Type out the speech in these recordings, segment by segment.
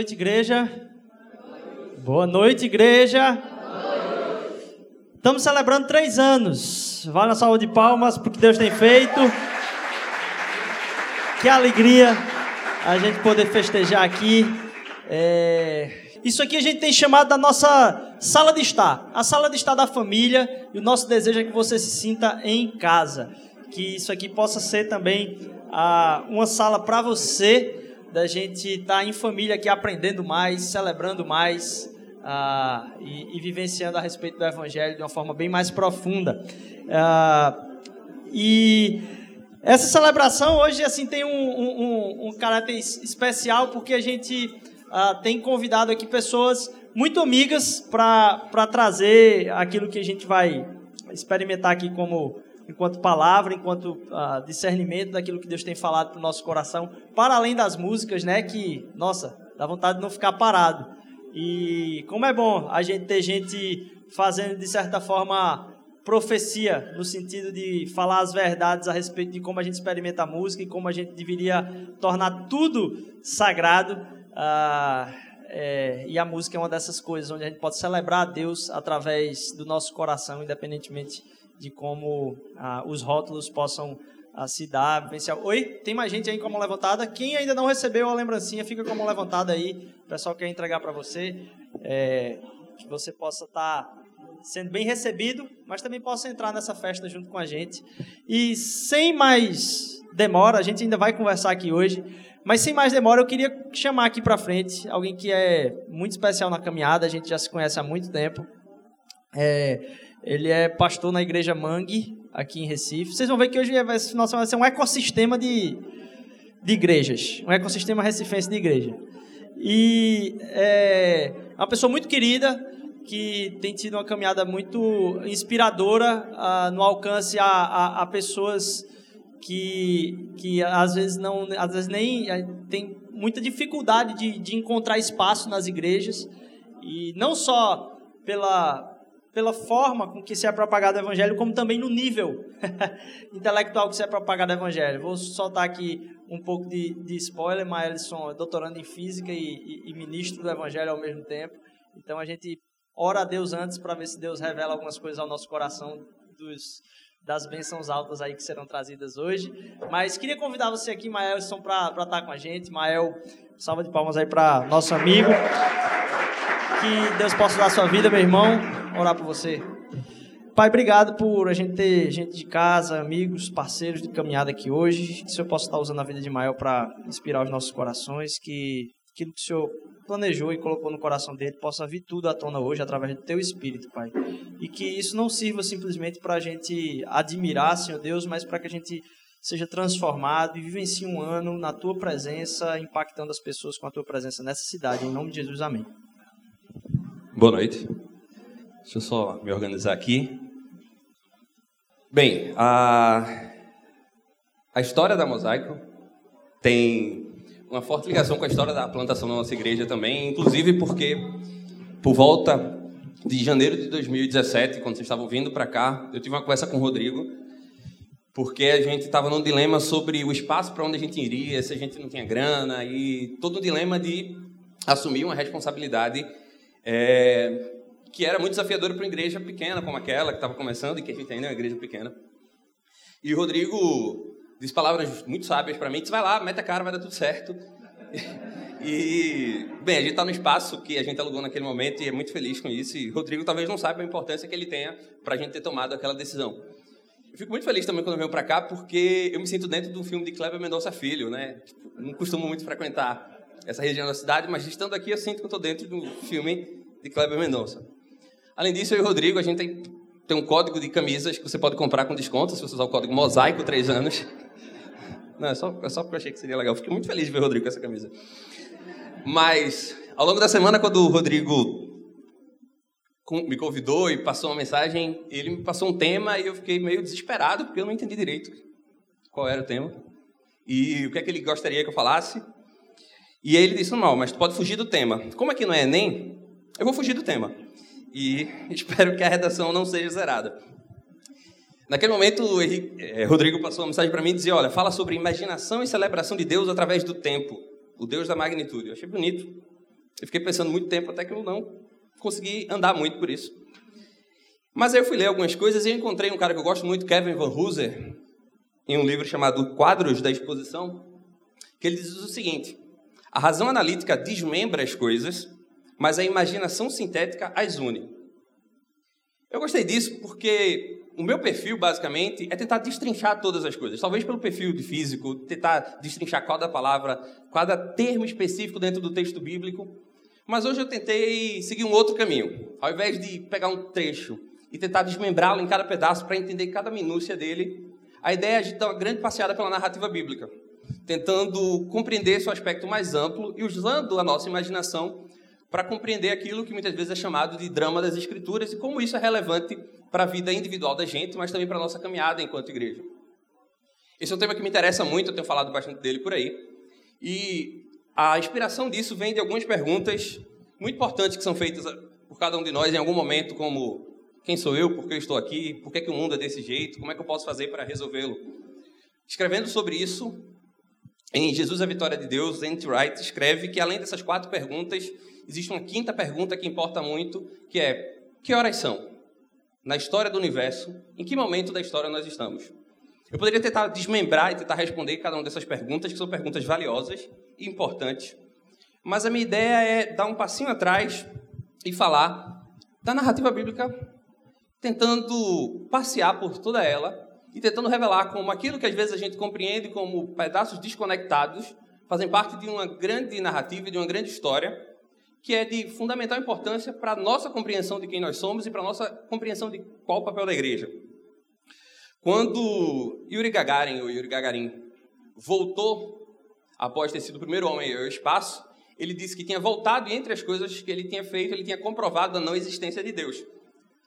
Noite, igreja. Boa noite, igreja. Estamos celebrando três anos. Vale na salva de palmas porque Deus tem feito. Que alegria a gente poder festejar aqui. É... Isso aqui a gente tem chamado da nossa sala de estar, a sala de estar da família. E o nosso desejo é que você se sinta em casa. Que isso aqui possa ser também ah, uma sala para você da gente estar tá em família aqui aprendendo mais, celebrando mais uh, e, e, vivenciando a respeito do Evangelho de uma forma bem mais profunda. Uh, e essa celebração hoje assim tem um, um, um caráter especial porque a gente uh, tem convidado aqui pessoas muito amigas para trazer aquilo que a gente vai experimentar aqui como enquanto palavra, enquanto uh, discernimento daquilo que Deus tem falado para o nosso coração, para além das músicas, né? Que, nossa, dá vontade de não ficar parado. E como é bom a gente ter gente fazendo, de certa forma, profecia, no sentido de falar as verdades a respeito de como a gente experimenta a música e como a gente deveria tornar tudo sagrado. Uh, é, e a música é uma dessas coisas onde a gente pode celebrar a Deus através do nosso coração, independentemente de como ah, os rótulos possam ah, se dar, vivenciar. Oi, tem mais gente aí com a mão levantada? Quem ainda não recebeu a lembrancinha, fica com a mão levantada aí. O pessoal quer entregar para você. É, que você possa estar tá sendo bem recebido, mas também possa entrar nessa festa junto com a gente. E sem mais demora, a gente ainda vai conversar aqui hoje, mas sem mais demora, eu queria chamar aqui para frente alguém que é muito especial na caminhada, a gente já se conhece há muito tempo. É, ele é pastor na igreja Mangue, aqui em Recife. Vocês vão ver que hoje final vai ser um ecossistema de, de igrejas. Um ecossistema recifense de igreja. E é uma pessoa muito querida, que tem tido uma caminhada muito inspiradora uh, no alcance a, a, a, pessoas que, que às vezes não às vezes nem tem muita dificuldade de, de encontrar espaço nas igrejas e não só pela pela forma com que se é propagado o evangelho, como também no nível intelectual que se é propagado o evangelho. Vou soltar aqui um pouco de, de spoiler, Maelson é doutorando em física e, e, e, ministro do evangelho ao mesmo tempo. Então a gente ora a Deus antes para ver se Deus revela algumas coisas ao nosso coração dos, das bênçãos altas aí que serão trazidas hoje. Mas queria convidar você aqui, Maelson, para estar tá com a gente. Mael, salva de palmas aí para nosso amigo. Que Deus possa dar a sua vida, meu irmão. Orar por você. Pai, obrigado por a gente ter gente de casa, amigos, parceiros de caminhada aqui hoje. Que o Senhor possa estar usando a vida de Mael para inspirar os nossos corações. Que aquilo que o Senhor planejou e colocou no coração dele possa vir tudo à tona hoje através do teu espírito, Pai. E que isso não sirva simplesmente para a gente admirar, Senhor Deus, mas para que a gente seja transformado e vivencie um ano na tua presença, impactando as pessoas com a tua presença nessa cidade. Em nome de Jesus, amém. Boa noite. Deixa eu só me organizar aqui. Bem, a, a história da Mosaico tem uma forte ligação com a história da plantação da nossa igreja também, inclusive porque por volta de janeiro de 2017, quando vocês estavam vindo para cá, eu tive uma conversa com o Rodrigo, porque a gente estava num dilema sobre o espaço para onde a gente iria, se a gente não tinha grana, e todo o dilema de assumir uma responsabilidade é, que era muito desafiadora para uma igreja pequena como aquela, que estava começando e que a gente ainda é uma igreja pequena. E o Rodrigo disse palavras muito sábias para mim, disse, vai lá, mete a cara, vai dar tudo certo. E, bem, a gente está no espaço que a gente alugou naquele momento e é muito feliz com isso. E Rodrigo talvez não saiba a importância que ele tenha para a gente ter tomado aquela decisão. Eu fico muito feliz também quando eu venho para cá, porque eu me sinto dentro do filme de Kleber Mendonça Filho, né? Tipo, não costumo muito frequentar essa região da cidade, mas estando aqui eu sinto que estou dentro do filme de Kleber Mendonça. Além disso, eu e o Rodrigo, a gente tem, tem um código de camisas que você pode comprar com desconto se você usar o código Mosaico 3 anos. Não, é só, é só porque eu achei que seria legal. Fiquei muito feliz de ver o Rodrigo com essa camisa. Mas, ao longo da semana, quando o Rodrigo me convidou e passou uma mensagem, ele me passou um tema e eu fiquei meio desesperado, porque eu não entendi direito qual era o tema e o que é que ele gostaria que eu falasse. E aí ele disse, não, mas tu pode fugir do tema. Como aqui não é Enem, eu vou fugir do tema. E espero que a redação não seja zerada. Naquele momento, o eh, Rodrigo passou uma mensagem para mim e dizia, olha, fala sobre imaginação e celebração de Deus através do tempo. O Deus da magnitude. Eu achei bonito. Eu fiquei pensando muito tempo até que eu não consegui andar muito por isso. Mas aí eu fui ler algumas coisas e encontrei um cara que eu gosto muito, Kevin Van Hooser, em um livro chamado Quadros da Exposição, que ele diz o seguinte: a razão analítica desmembra as coisas, mas a imaginação sintética as une. Eu gostei disso porque o meu perfil, basicamente, é tentar destrinchar todas as coisas. Talvez pelo perfil de físico, tentar destrinchar cada palavra, cada termo específico dentro do texto bíblico. Mas hoje eu tentei seguir um outro caminho. Ao invés de pegar um trecho e tentar desmembrá-lo em cada pedaço para entender cada minúcia dele, a ideia é gente dar uma grande passeada pela narrativa bíblica, tentando compreender seu aspecto mais amplo e usando a nossa imaginação para compreender aquilo que muitas vezes é chamado de drama das escrituras e como isso é relevante para a vida individual da gente, mas também para a nossa caminhada enquanto igreja. Esse é um tema que me interessa muito, eu tenho falado bastante dele por aí. E a inspiração disso vem de algumas perguntas muito importantes que são feitas por cada um de nós em algum momento, como quem sou eu? Por que eu estou aqui? Por que, que o mundo é desse jeito? Como é que eu posso fazer para resolvê-lo? Escrevendo sobre isso, em Jesus a Vitória de Deus, N.T. Wright escreve que além dessas quatro perguntas, existe uma quinta pergunta que importa muito, que é: que horas são? Na história do universo, em que momento da história nós estamos? Eu poderia tentar desmembrar e tentar responder cada uma dessas perguntas, que são perguntas valiosas e importantes, mas a minha ideia é dar um passinho atrás e falar da narrativa bíblica tentando passear por toda ela e tentando revelar como aquilo que às vezes a gente compreende como pedaços desconectados fazem parte de uma grande narrativa, de uma grande história, que é de fundamental importância para a nossa compreensão de quem nós somos e para a nossa compreensão de qual o papel da igreja. Quando Yuri Gagarin, ou Yuri Gagarin, voltou após ter sido o primeiro homem ao espaço, ele disse que tinha voltado e entre as coisas que ele tinha feito, ele tinha comprovado a não existência de Deus.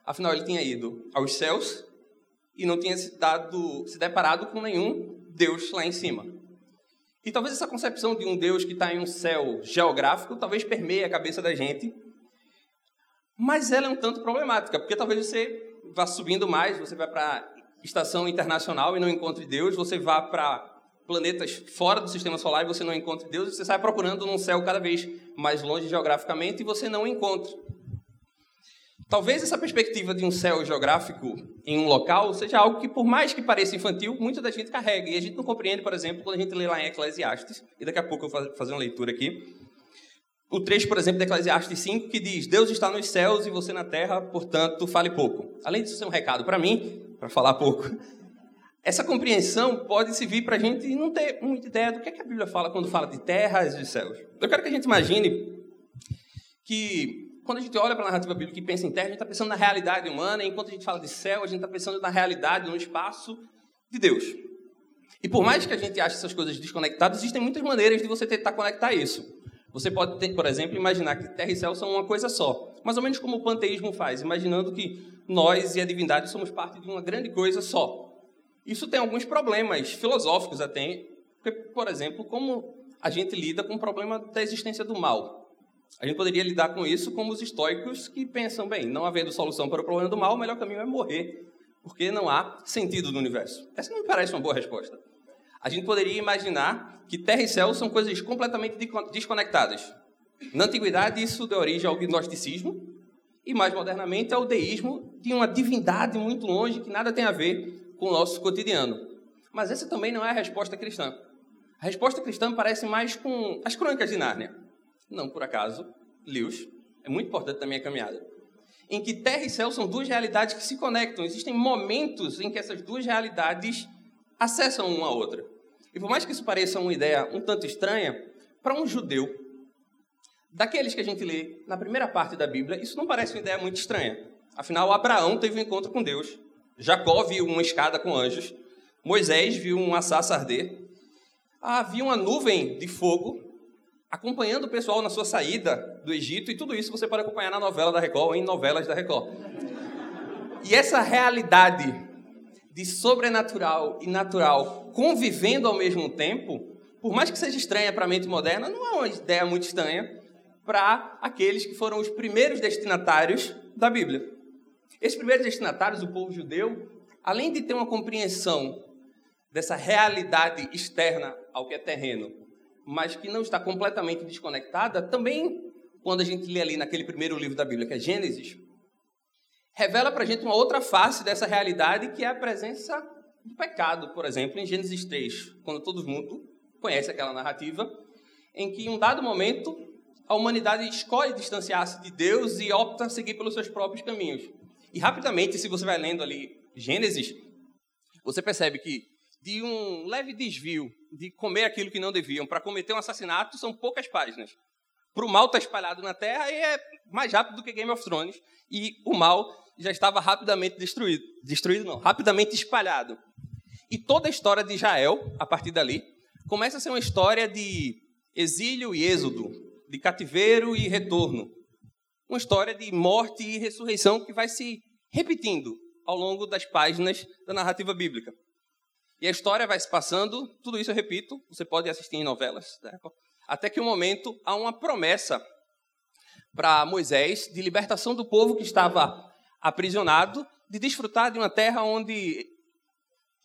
Afinal, ele tinha ido aos céus e não tinha se, dado, se deparado com nenhum Deus lá em cima. E talvez essa concepção de um Deus que está em um céu geográfico talvez permeie a cabeça da gente, mas ela é um tanto problemática, porque talvez você vá subindo mais, você vai para a estação internacional e não encontre Deus, você vá para planetas fora do sistema solar e você não encontre Deus, você sai procurando num céu cada vez mais longe geograficamente e você não encontra. Talvez essa perspectiva de um céu geográfico em um local seja algo que, por mais que pareça infantil, muita da gente carrega. E a gente não compreende, por exemplo, quando a gente lê lá em Eclesiastes, e daqui a pouco eu vou fazer uma leitura aqui, o trecho, por exemplo, de Eclesiastes 5, que diz: Deus está nos céus e você na terra, portanto, fale pouco. Além disso ser um recado para mim, para falar pouco, essa compreensão pode servir para a gente não ter muita ideia do que, é que a Bíblia fala quando fala de terras e céus. Eu quero que a gente imagine que quando a gente olha para a narrativa bíblica e pensa em terra, a gente está pensando na realidade humana, enquanto a gente fala de céu, a gente está pensando na realidade, no espaço de Deus. E por mais que a gente ache essas coisas desconectadas, existem muitas maneiras de você tentar conectar isso. Você pode, ter, por exemplo, imaginar que terra e céu são uma coisa só, mais ou menos como o panteísmo faz, imaginando que nós e a divindade somos parte de uma grande coisa só. Isso tem alguns problemas filosóficos até, por exemplo, como a gente lida com o problema da existência do mal. A gente poderia lidar com isso como os estoicos que pensam, bem, não havendo solução para o problema do mal, o melhor caminho é morrer, porque não há sentido no universo. Essa não me parece uma boa resposta. A gente poderia imaginar que terra e céu são coisas completamente desconectadas. Na antiguidade, isso deu origem ao gnosticismo, e mais modernamente ao deísmo de uma divindade muito longe que nada tem a ver com o nosso cotidiano. Mas essa também não é a resposta cristã. A resposta cristã parece mais com as crônicas de Nárnia não por acaso, Lewis, é muito importante na minha caminhada, em que terra e céu são duas realidades que se conectam. Existem momentos em que essas duas realidades acessam uma a outra. E por mais que isso pareça uma ideia um tanto estranha, para um judeu, daqueles que a gente lê na primeira parte da Bíblia, isso não parece uma ideia muito estranha. Afinal, Abraão teve um encontro com Deus, Jacó viu uma escada com anjos, Moisés viu um assassa arder, havia uma nuvem de fogo acompanhando o pessoal na sua saída do Egito, e tudo isso você pode acompanhar na novela da Record ou em novelas da Record. E essa realidade de sobrenatural e natural convivendo ao mesmo tempo, por mais que seja estranha para a mente moderna, não é uma ideia muito estranha para aqueles que foram os primeiros destinatários da Bíblia. Esses primeiros destinatários, o povo judeu, além de ter uma compreensão dessa realidade externa ao que é terreno, mas que não está completamente desconectada, também quando a gente lê ali naquele primeiro livro da Bíblia, que é Gênesis, revela para a gente uma outra face dessa realidade, que é a presença do pecado, por exemplo, em Gênesis 3, quando todo mundo conhece aquela narrativa, em que em um dado momento a humanidade escolhe distanciar-se de Deus e opta a seguir pelos seus próprios caminhos. E rapidamente, se você vai lendo ali Gênesis, você percebe que de um leve desvio de comer aquilo que não deviam para cometer um assassinato são poucas páginas. Para o mal estar tá espalhado na Terra é mais rápido do que Game of Thrones e o mal já estava rapidamente destruído. Destruído não, rapidamente espalhado. E toda a história de Israel, a partir dali, começa a ser uma história de exílio e êxodo, de cativeiro e retorno. Uma história de morte e ressurreição que vai se repetindo ao longo das páginas da narrativa bíblica. E a história vai se passando, tudo isso eu repito, você pode assistir em novelas, né? até que um momento há uma promessa para Moisés de libertação do povo que estava aprisionado, de desfrutar de uma terra onde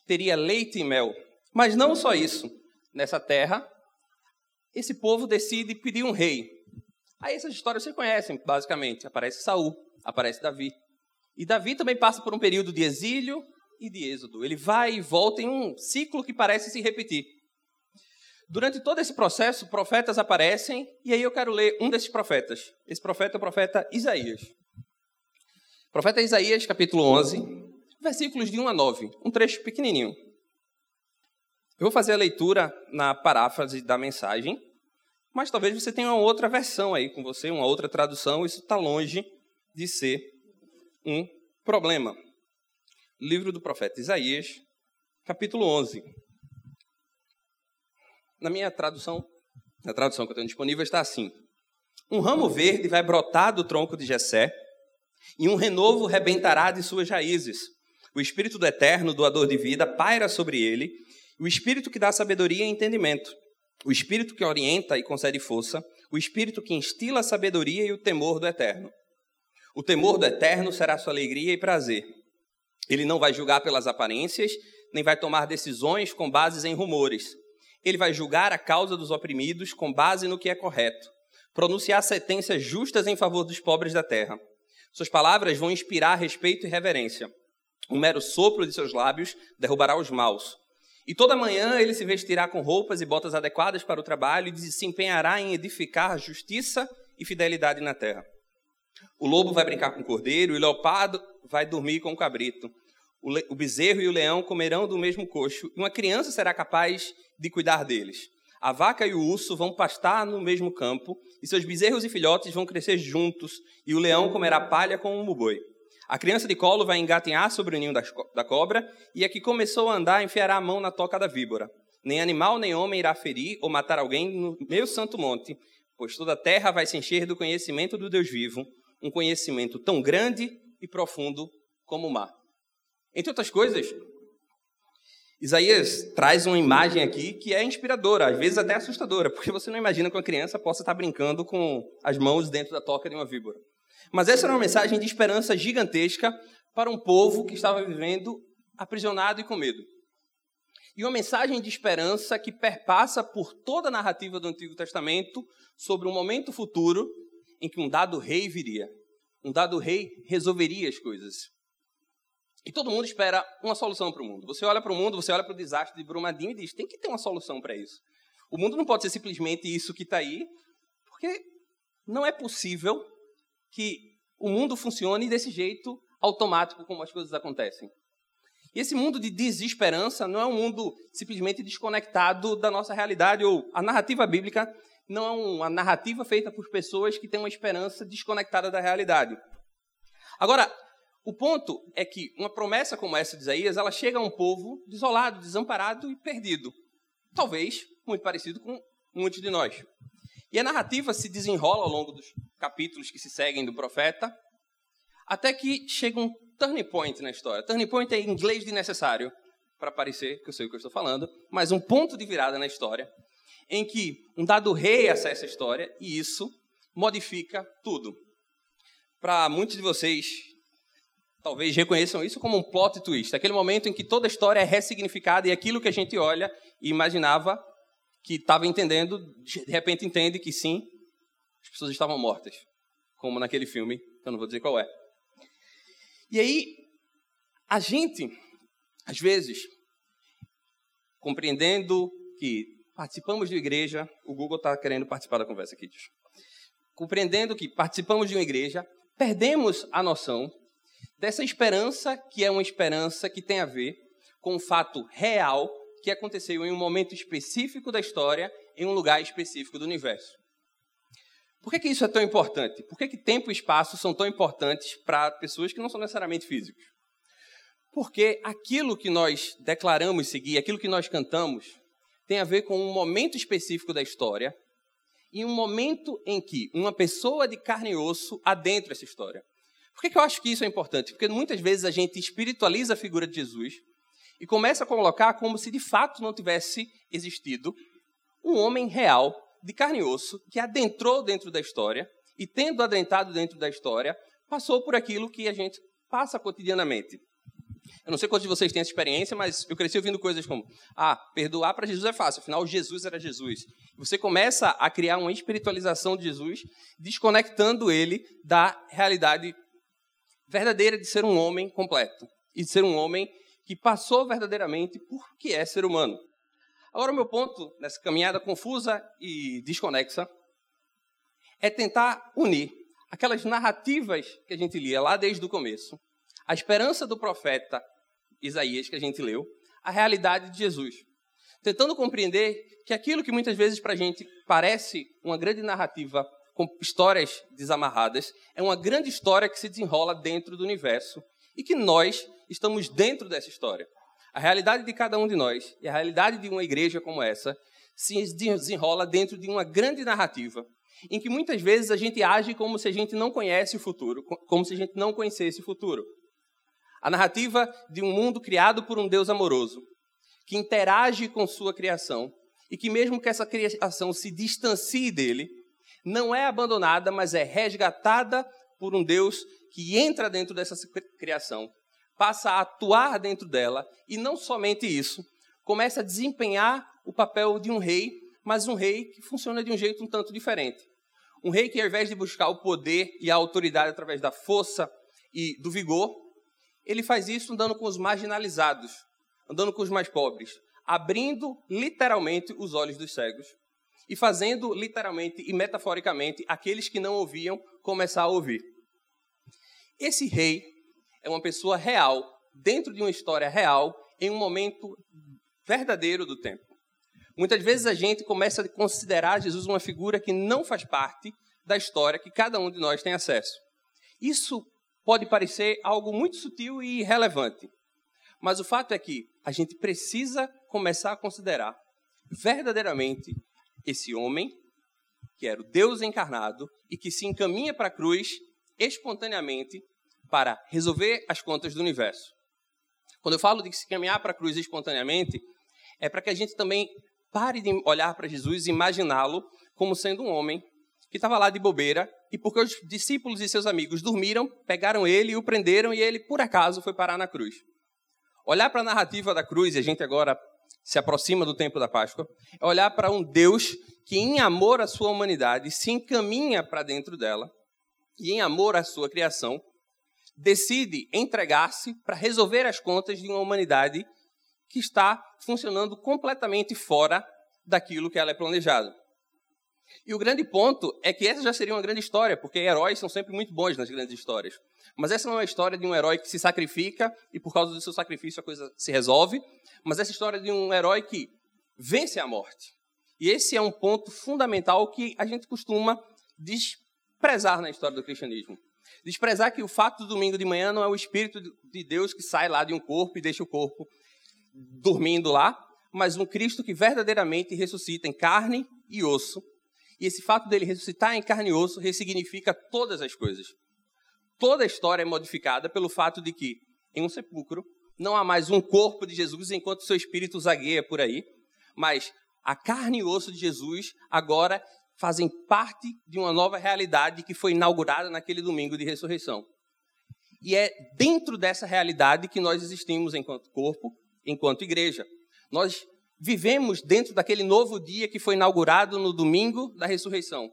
teria leite e mel. Mas não só isso. Nessa terra, esse povo decide pedir um rei. Aí essas histórias você conhecem, basicamente. Aparece Saul, aparece Davi. E Davi também passa por um período de exílio e de êxodo. Ele vai e volta em um ciclo que parece se repetir. Durante todo esse processo, profetas aparecem, e aí eu quero ler um desses profetas. Esse profeta é o profeta Isaías. Profeta Isaías, capítulo 11, versículos de 1 a 9, um trecho pequenininho. Eu vou fazer a leitura na paráfrase da mensagem, mas talvez você tenha uma outra versão aí com você, uma outra tradução, isso está longe de ser um problema. Livro do profeta Isaías, capítulo 11. Na minha tradução, na tradução que eu tenho disponível, está assim: Um ramo verde vai brotar do tronco de Jessé, e um renovo rebentará de suas raízes. O Espírito do Eterno, doador de vida, paira sobre ele, o Espírito que dá sabedoria e entendimento, o Espírito que orienta e concede força, o Espírito que instila a sabedoria e o temor do Eterno. O temor do Eterno será sua alegria e prazer. Ele não vai julgar pelas aparências, nem vai tomar decisões com bases em rumores. Ele vai julgar a causa dos oprimidos com base no que é correto, pronunciar sentenças justas em favor dos pobres da terra. Suas palavras vão inspirar respeito e reverência. Um mero sopro de seus lábios derrubará os maus. E toda manhã ele se vestirá com roupas e botas adequadas para o trabalho e se empenhará em edificar justiça e fidelidade na terra. O lobo vai brincar com o cordeiro, e o leopardo vai dormir com o cabrito. O, o bezerro e o leão comerão do mesmo coxo, e uma criança será capaz de cuidar deles. A vaca e o urso vão pastar no mesmo campo, e seus bezerros e filhotes vão crescer juntos, e o leão comerá palha com um boi. A criança de colo vai engatinhar sobre o ninho da cobra, e a que começou a andar enfiará a mão na toca da víbora. Nem animal nem homem irá ferir ou matar alguém no meu santo monte, pois toda a terra vai se encher do conhecimento do Deus vivo, um conhecimento tão grande e profundo como o mar. Entre outras coisas, Isaías traz uma imagem aqui que é inspiradora, às vezes até assustadora, porque você não imagina que uma criança possa estar brincando com as mãos dentro da toca de uma víbora. Mas essa era uma mensagem de esperança gigantesca para um povo que estava vivendo aprisionado e com medo. E uma mensagem de esperança que perpassa por toda a narrativa do Antigo Testamento sobre um momento futuro em que um dado rei viria. Um dado rei resolveria as coisas. E todo mundo espera uma solução para o mundo. Você olha para o mundo, você olha para o desastre de Brumadinho e diz: tem que ter uma solução para isso. O mundo não pode ser simplesmente isso que está aí, porque não é possível que o mundo funcione desse jeito automático como as coisas acontecem. E esse mundo de desesperança não é um mundo simplesmente desconectado da nossa realidade, ou a narrativa bíblica não é uma narrativa feita por pessoas que têm uma esperança desconectada da realidade. Agora, o ponto é que uma promessa como essa de Isaías, ela chega a um povo desolado, desamparado e perdido. Talvez muito parecido com muitos de nós. E a narrativa se desenrola ao longo dos capítulos que se seguem do profeta, até que chega um turning point na história. Turning point é em inglês de necessário, para parecer que eu sei o que eu estou falando, mas um ponto de virada na história, em que um dado rei acessa a história e isso modifica tudo. Para muitos de vocês talvez reconheçam isso como um plot twist, aquele momento em que toda a história é ressignificada e aquilo que a gente olha e imaginava que estava entendendo, de repente entende que sim, As pessoas estavam mortas, como naquele filme, eu não vou dizer qual é. E aí, a gente, às vezes, compreendendo que participamos de uma igreja, o Google está querendo participar da conversa aqui, diz. Compreendendo que participamos de uma igreja, perdemos a noção dessa esperança que é uma esperança que tem a ver com um fato real que aconteceu em um momento específico da história, em um lugar específico do universo. Por que, que isso é tão importante? Por que, que tempo e espaço são tão importantes para pessoas que não são necessariamente físicos? Porque aquilo que nós declaramos seguir, aquilo que nós cantamos, tem a ver com um momento específico da história e um momento em que uma pessoa de carne e osso adentra essa história. Por que, que eu acho que isso é importante? Porque muitas vezes a gente espiritualiza a figura de Jesus e começa a colocar como se de fato não tivesse existido um homem real, de carne e osso, que adentrou dentro da história e, tendo adentrado dentro da história, passou por aquilo que a gente passa cotidianamente. Eu não sei quantos de vocês têm essa experiência, mas eu cresci ouvindo coisas como: ah, perdoar para Jesus é fácil, afinal Jesus era Jesus. Você começa a criar uma espiritualização de Jesus, desconectando ele da realidade verdadeira de ser um homem completo e de ser um homem que passou verdadeiramente por que é ser humano. Agora, o meu ponto nessa caminhada confusa e desconexa é tentar unir aquelas narrativas que a gente lia lá desde o começo, a esperança do profeta Isaías que a gente leu, a realidade de Jesus. Tentando compreender que aquilo que muitas vezes para a gente parece uma grande narrativa com histórias desamarradas, é uma grande história que se desenrola dentro do universo e que nós estamos dentro dessa história. A realidade de cada um de nós e a realidade de uma igreja como essa se desenrola dentro de uma grande narrativa, em que muitas vezes a gente age como se a gente não conhece o futuro, como se a gente não conhecesse o futuro. A narrativa de um mundo criado por um Deus amoroso, que interage com sua criação e que, mesmo que essa criação se distancie dele, não é abandonada, mas é resgatada por um Deus que entra dentro dessa criação, passa a atuar dentro dela e não somente isso, começa a desempenhar o papel de um rei, mas um rei que funciona de um jeito um tanto diferente. Um rei que, ao invés de buscar o poder e a autoridade através da força e do vigor, ele faz isso andando com os marginalizados, andando com os mais pobres, abrindo literalmente os olhos dos cegos e fazendo literalmente e metaforicamente aqueles que não ouviam começar a ouvir. Esse rei é uma pessoa real, dentro de uma história real, em um momento verdadeiro do tempo. Muitas vezes a gente começa a considerar Jesus uma figura que não faz parte da história que cada um de nós tem acesso. Isso pode parecer algo muito sutil e irrelevante, mas o fato é que a gente precisa começar a considerar verdadeiramente esse homem, que era o Deus encarnado e que se encaminha para a cruz espontaneamente para resolver as contas do universo. Quando eu falo de se caminhar para a cruz espontaneamente, é para que a gente também pare de olhar para Jesus e imaginá-lo como sendo um homem que estava lá de bobeira e porque os discípulos e seus amigos dormiram, pegaram ele e o prenderam e ele, por acaso, foi parar na cruz. Olhar para a narrativa da cruz, e a gente agora se aproxima do tempo da Páscoa, é olhar para um Deus que, em amor à sua humanidade, se encaminha para dentro dela e, em amor à sua criação, decide entregar-se para resolver as contas de uma humanidade que está funcionando completamente fora daquilo que ela é planejada. E o grande ponto é que essa já seria uma grande história, porque heróis são sempre muito bons nas grandes histórias. Mas essa não é uma história de um herói que se sacrifica e por causa do seu sacrifício a coisa se resolve, mas essa história de um herói que vence a morte. E esse é um ponto fundamental que a gente costuma desprezar na história do cristianismo. Desprezar que o fato do domingo de manhã não é o Espírito de Deus que sai lá de um corpo e deixa o corpo dormindo lá, mas um Cristo que verdadeiramente ressuscita em carne e osso. E esse fato dele ressuscitar em carne e osso ressignifica todas as coisas. Toda a história é modificada pelo fato de que, em um sepulcro, não há mais um corpo de Jesus enquanto seu espírito zagueia por aí, mas a carne e osso de Jesus agora fazem parte de uma nova realidade que foi inaugurada naquele domingo de ressurreição. E é dentro dessa realidade que nós existimos enquanto corpo, enquanto igreja. Nós vivemos dentro daquele novo dia que foi inaugurado no domingo da ressurreição.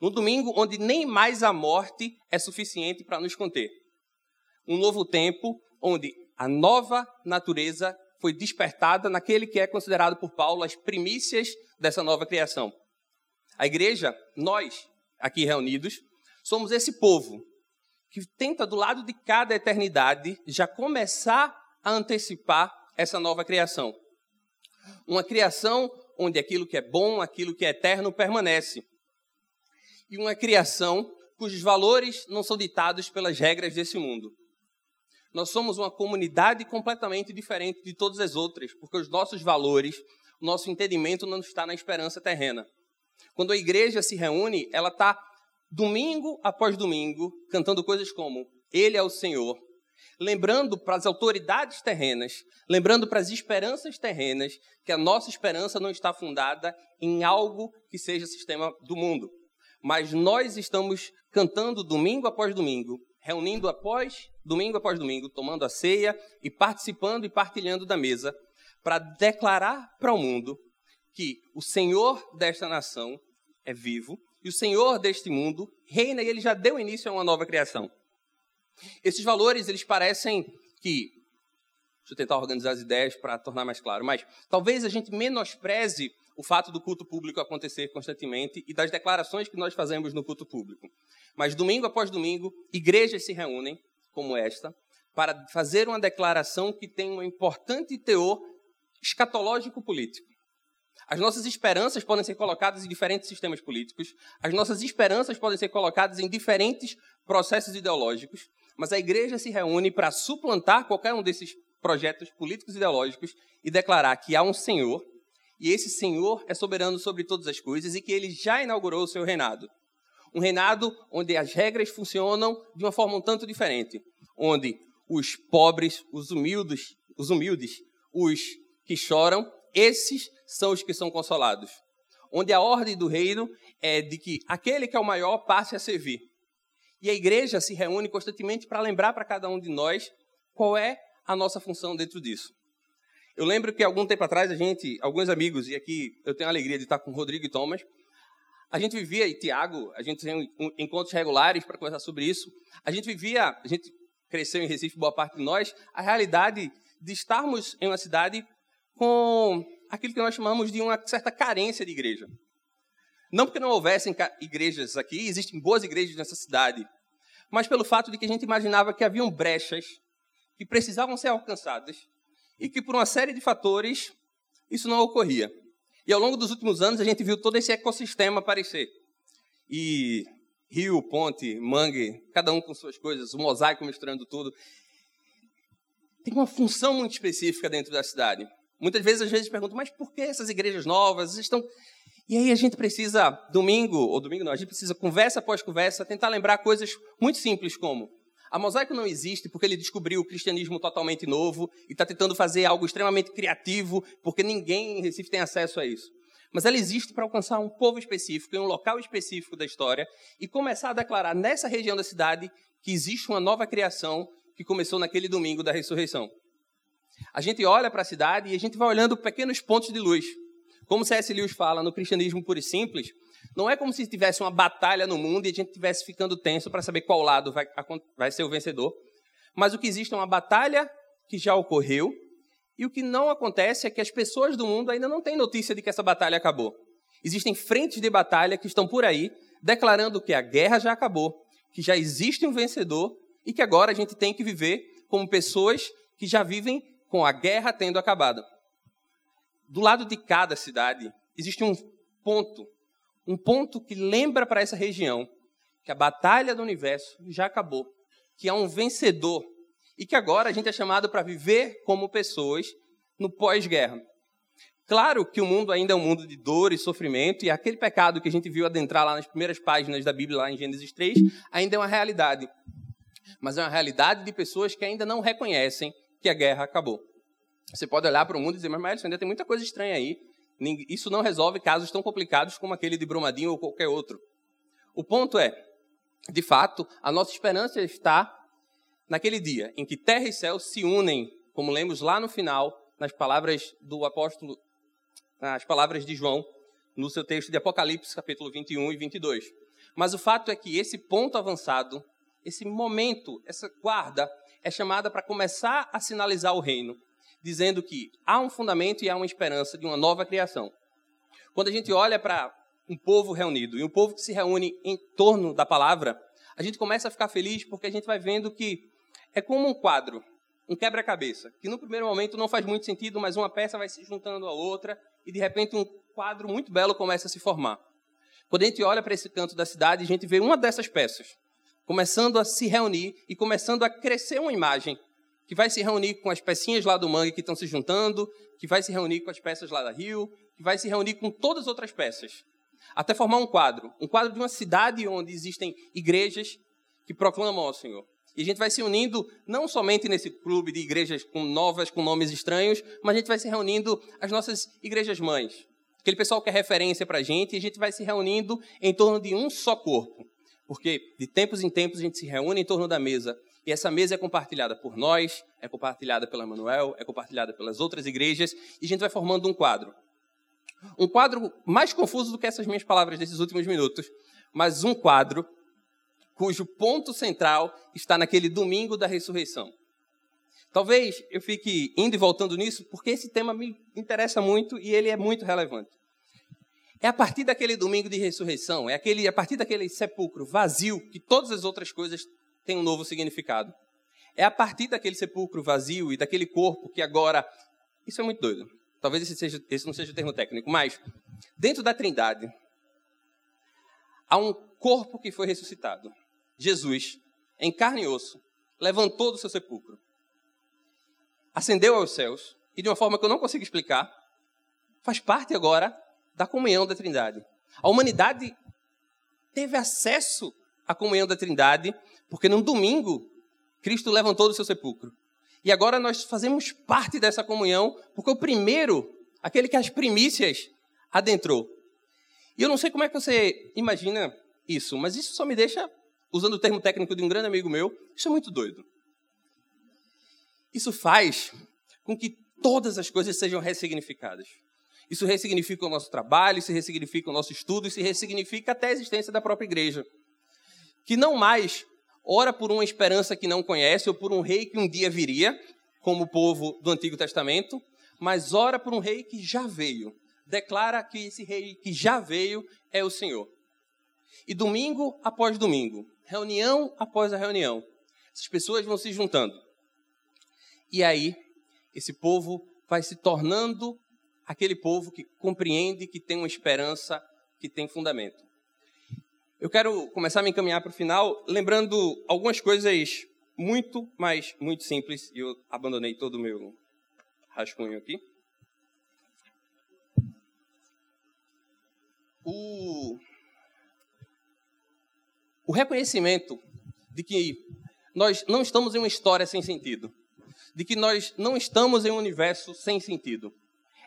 Num domingo onde nem mais a morte é suficiente para nos conter. Um novo tempo onde a nova natureza foi despertada naquele que é considerado por Paulo as primícias dessa nova criação. A igreja, nós aqui reunidos, somos esse povo que tenta, do lado de cada eternidade, já começar a antecipar essa nova criação. Uma criação onde aquilo que é bom, aquilo que é eterno permanece. E uma criação cujos valores não são ditados pelas regras desse mundo. Nós somos uma comunidade completamente diferente de todas as outras, porque os nossos valores, o nosso entendimento não está na esperança terrena. Quando a igreja se reúne, ela está domingo após domingo cantando coisas como Ele é o Senhor, lembrando para as autoridades terrenas, lembrando para as esperanças terrenas, que a nossa esperança não está fundada em algo que seja sistema do mundo. Mas nós estamos cantando domingo após domingo, reunindo após domingo após domingo, tomando a ceia e participando e partilhando da mesa, para declarar para o mundo que o Senhor desta nação é vivo e o Senhor deste mundo reina e ele já deu início a uma nova criação. Esses valores, eles parecem que Deixa eu tentar organizar as ideias para tornar mais claro, mas talvez a gente menospreze o fato do culto público acontecer constantemente e das declarações que nós fazemos no culto público. Mas domingo após domingo, igrejas se reúnem, como esta, para fazer uma declaração que tem um importante teor escatológico político. As nossas esperanças podem ser colocadas em diferentes sistemas políticos, as nossas esperanças podem ser colocadas em diferentes processos ideológicos, mas a igreja se reúne para suplantar qualquer um desses projetos políticos e ideológicos e declarar que há um Senhor, e esse Senhor é soberano sobre todas as coisas e que ele já inaugurou o seu reinado. Um reinado onde as regras funcionam de uma forma um tanto diferente, onde os pobres, os humildes, os humildes, os que choram, esses são os que são consolados. Onde a ordem do reino é de que aquele que é o maior passe a servir. E a igreja se reúne constantemente para lembrar para cada um de nós qual é a nossa função dentro disso. Eu lembro que algum tempo atrás a gente, alguns amigos, e aqui eu tenho a alegria de estar com o Rodrigo e Thomas, a gente vivia, e Tiago, a gente tem encontros regulares para conversar sobre isso. A gente vivia, a gente cresceu em Recife, boa parte de nós, a realidade de estarmos em uma cidade com aquilo que nós chamamos de uma certa carência de igreja. Não porque não houvessem igrejas aqui, existem boas igrejas nessa cidade, mas pelo fato de que a gente imaginava que haviam brechas que precisavam ser alcançadas e que por uma série de fatores isso não ocorria. E ao longo dos últimos anos a gente viu todo esse ecossistema aparecer. E rio, ponte, mangue, cada um com suas coisas, o mosaico misturando tudo. Tem uma função muito específica dentro da cidade. Muitas vezes, às vezes, perguntam, mas por que essas igrejas novas estão. E aí a gente precisa, domingo, ou domingo não, a gente precisa, conversa após conversa, tentar lembrar coisas muito simples como a Mosaico não existe porque ele descobriu o cristianismo totalmente novo e está tentando fazer algo extremamente criativo, porque ninguém em Recife tem acesso a isso. Mas ela existe para alcançar um povo específico, em um local específico da história, e começar a declarar nessa região da cidade que existe uma nova criação que começou naquele domingo da ressurreição. A gente olha para a cidade e a gente vai olhando pequenos pontos de luz. Como C.S. Lewis fala no cristianismo puro e simples, não é como se tivesse uma batalha no mundo e a gente estivesse ficando tenso para saber qual lado vai, vai ser o vencedor. Mas o que existe é uma batalha que já ocorreu e o que não acontece é que as pessoas do mundo ainda não têm notícia de que essa batalha acabou. Existem frentes de batalha que estão por aí declarando que a guerra já acabou, que já existe um vencedor e que agora a gente tem que viver como pessoas que já vivem com a guerra tendo acabado. Do lado de cada cidade existe um ponto um ponto que lembra para essa região que a batalha do universo já acabou, que há um vencedor e que agora a gente é chamado para viver como pessoas no pós-guerra. Claro que o mundo ainda é um mundo de dor e sofrimento, e aquele pecado que a gente viu adentrar lá nas primeiras páginas da Bíblia, lá em Gênesis 3, ainda é uma realidade. Mas é uma realidade de pessoas que ainda não reconhecem que a guerra acabou. Você pode olhar para o mundo e dizer, mas Márcio, ainda tem muita coisa estranha aí. Isso não resolve casos tão complicados como aquele de Brumadinho ou qualquer outro. O ponto é, de fato, a nossa esperança está naquele dia em que terra e céu se unem, como lemos lá no final, nas palavras do apóstolo, nas palavras de João, no seu texto de Apocalipse, capítulo 21 e 22. Mas o fato é que esse ponto avançado, esse momento, essa guarda, é chamada para começar a sinalizar o reino, dizendo que há um fundamento e há uma esperança de uma nova criação. Quando a gente olha para um povo reunido e um povo que se reúne em torno da palavra, a gente começa a ficar feliz porque a gente vai vendo que é como um quadro, um quebra-cabeça, que no primeiro momento não faz muito sentido, mas uma peça vai se juntando à outra e de repente um quadro muito belo começa a se formar. Quando a gente olha para esse canto da cidade, a gente vê uma dessas peças começando a se reunir e começando a crescer uma imagem que vai se reunir com as pecinhas lá do mangue que estão se juntando, que vai se reunir com as peças lá da Rio, que vai se reunir com todas as outras peças até formar um quadro, um quadro de uma cidade onde existem igrejas que proclamam ao Senhor. E a gente vai se unindo não somente nesse clube de igrejas com novas, com nomes estranhos, mas a gente vai se reunindo as nossas igrejas mães. Aquele pessoal que é referência para a gente, e a gente vai se reunindo em torno de um só corpo. Porque de tempos em tempos a gente se reúne em torno da mesa. E essa mesa é compartilhada por nós, é compartilhada pela Manuel, é compartilhada pelas outras igrejas, e a gente vai formando um quadro. Um quadro mais confuso do que essas minhas palavras desses últimos minutos, mas um quadro cujo ponto central está naquele domingo da ressurreição. Talvez eu fique indo e voltando nisso, porque esse tema me interessa muito e ele é muito relevante. É a partir daquele domingo de ressurreição, é aquele, a partir daquele sepulcro vazio que todas as outras coisas têm um novo significado. É a partir daquele sepulcro vazio e daquele corpo que agora. Isso é muito doido. Talvez esse, seja, esse não seja o termo técnico, mas dentro da Trindade há um corpo que foi ressuscitado. Jesus, em carne e osso, levantou do seu sepulcro, ascendeu aos céus e de uma forma que eu não consigo explicar, faz parte agora da comunhão da Trindade. A humanidade teve acesso à comunhão da Trindade porque num domingo Cristo levantou do seu sepulcro. E agora nós fazemos parte dessa comunhão, porque o primeiro, aquele que as primícias adentrou. E eu não sei como é que você imagina isso, mas isso só me deixa, usando o termo técnico de um grande amigo meu, isso é muito doido. Isso faz com que todas as coisas sejam ressignificadas. Isso ressignifica o nosso trabalho, isso ressignifica o nosso estudo, isso ressignifica até a existência da própria igreja. Que não mais ora por uma esperança que não conhece ou por um rei que um dia viria, como o povo do Antigo Testamento, mas ora por um rei que já veio. Declara que esse rei que já veio é o Senhor. E domingo após domingo, reunião após a reunião, essas pessoas vão se juntando. E aí, esse povo vai se tornando aquele povo que compreende, que tem uma esperança, que tem fundamento. Eu quero começar a me encaminhar para o final, lembrando algumas coisas muito, mas muito simples. E eu abandonei todo o meu rascunho aqui. O, o reconhecimento de que nós não estamos em uma história sem sentido, de que nós não estamos em um universo sem sentido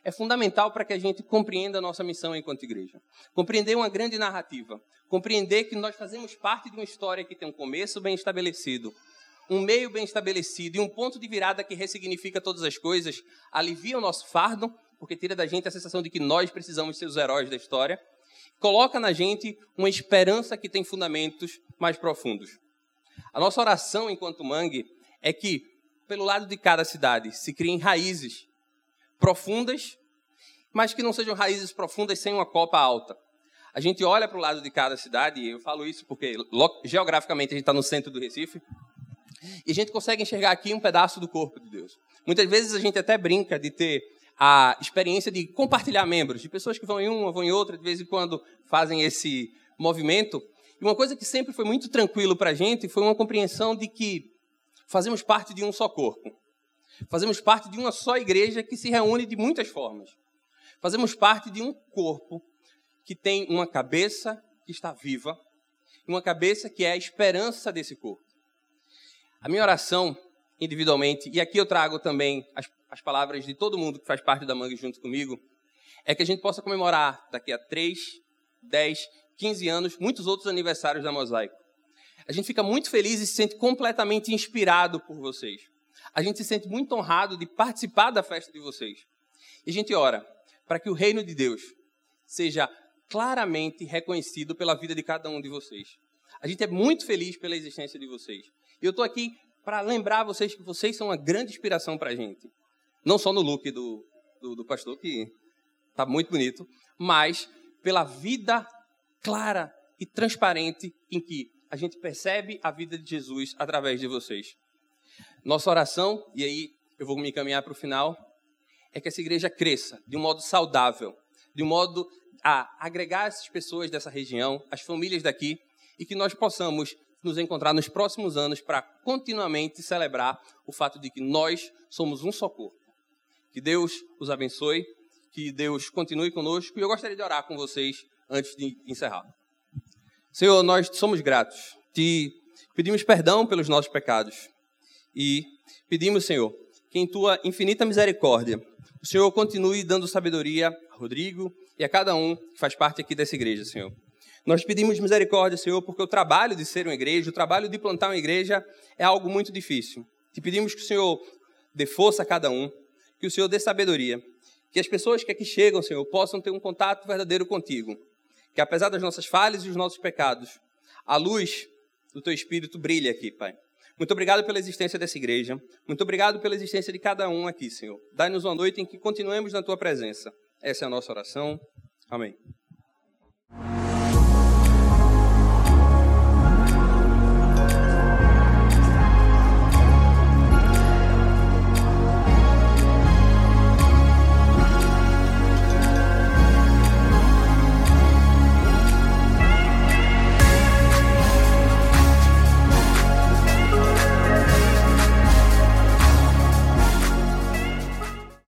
é fundamental para que a gente compreenda a nossa missão enquanto igreja. Compreender uma grande narrativa. Compreender que nós fazemos parte de uma história que tem um começo bem estabelecido, um meio bem estabelecido e um ponto de virada que ressignifica todas as coisas, alivia o nosso fardo, porque tira da gente a sensação de que nós precisamos ser os heróis da história, coloca na gente uma esperança que tem fundamentos mais profundos. A nossa oração enquanto mangue é que, pelo lado de cada cidade, se criem raízes profundas, mas que não sejam raízes profundas sem uma copa alta. A gente olha para o lado de cada cidade, e eu falo isso porque geograficamente a gente está no centro do Recife, e a gente consegue enxergar aqui um pedaço do corpo de Deus. Muitas vezes a gente até brinca de ter a experiência de compartilhar membros, de pessoas que vão em uma, vão em outra, de vez em quando fazem esse movimento. E uma coisa que sempre foi muito tranquilo para a gente foi uma compreensão de que fazemos parte de um só corpo. Fazemos parte de uma só igreja que se reúne de muitas formas. Fazemos parte de um corpo que tem uma cabeça que está viva, e uma cabeça que é a esperança desse corpo. A minha oração, individualmente, e aqui eu trago também as, as palavras de todo mundo que faz parte da Mangue junto comigo, é que a gente possa comemorar daqui a 3, 10, 15 anos, muitos outros aniversários da Mosaico. A gente fica muito feliz e se sente completamente inspirado por vocês a gente se sente muito honrado de participar da festa de vocês. E a gente ora para que o reino de Deus seja claramente reconhecido pela vida de cada um de vocês. A gente é muito feliz pela existência de vocês. E eu estou aqui para lembrar vocês que vocês são uma grande inspiração para a gente. Não só no look do, do, do pastor, que está muito bonito, mas pela vida clara e transparente em que a gente percebe a vida de Jesus através de vocês. Nossa oração, e aí eu vou me encaminhar para o final, é que essa igreja cresça de um modo saudável, de um modo a agregar essas pessoas dessa região, as famílias daqui, e que nós possamos nos encontrar nos próximos anos para continuamente celebrar o fato de que nós somos um só corpo. Que Deus os abençoe, que Deus continue conosco, e eu gostaria de orar com vocês antes de encerrar. Senhor, nós somos gratos, te pedimos perdão pelos nossos pecados e pedimos, Senhor, que em tua infinita misericórdia o Senhor continue dando sabedoria a Rodrigo e a cada um que faz parte aqui dessa igreja, Senhor. Nós pedimos misericórdia, Senhor, porque o trabalho de ser uma igreja, o trabalho de plantar uma igreja é algo muito difícil. Te pedimos que o Senhor dê força a cada um, que o Senhor dê sabedoria, que as pessoas que aqui chegam, Senhor, possam ter um contato verdadeiro contigo. Que apesar das nossas falhas e dos nossos pecados, a luz do teu Espírito brilhe aqui, Pai. Muito obrigado pela existência dessa igreja. Muito obrigado pela existência de cada um aqui, Senhor. Dai-nos uma noite em que continuemos na tua presença. Essa é a nossa oração. Amém.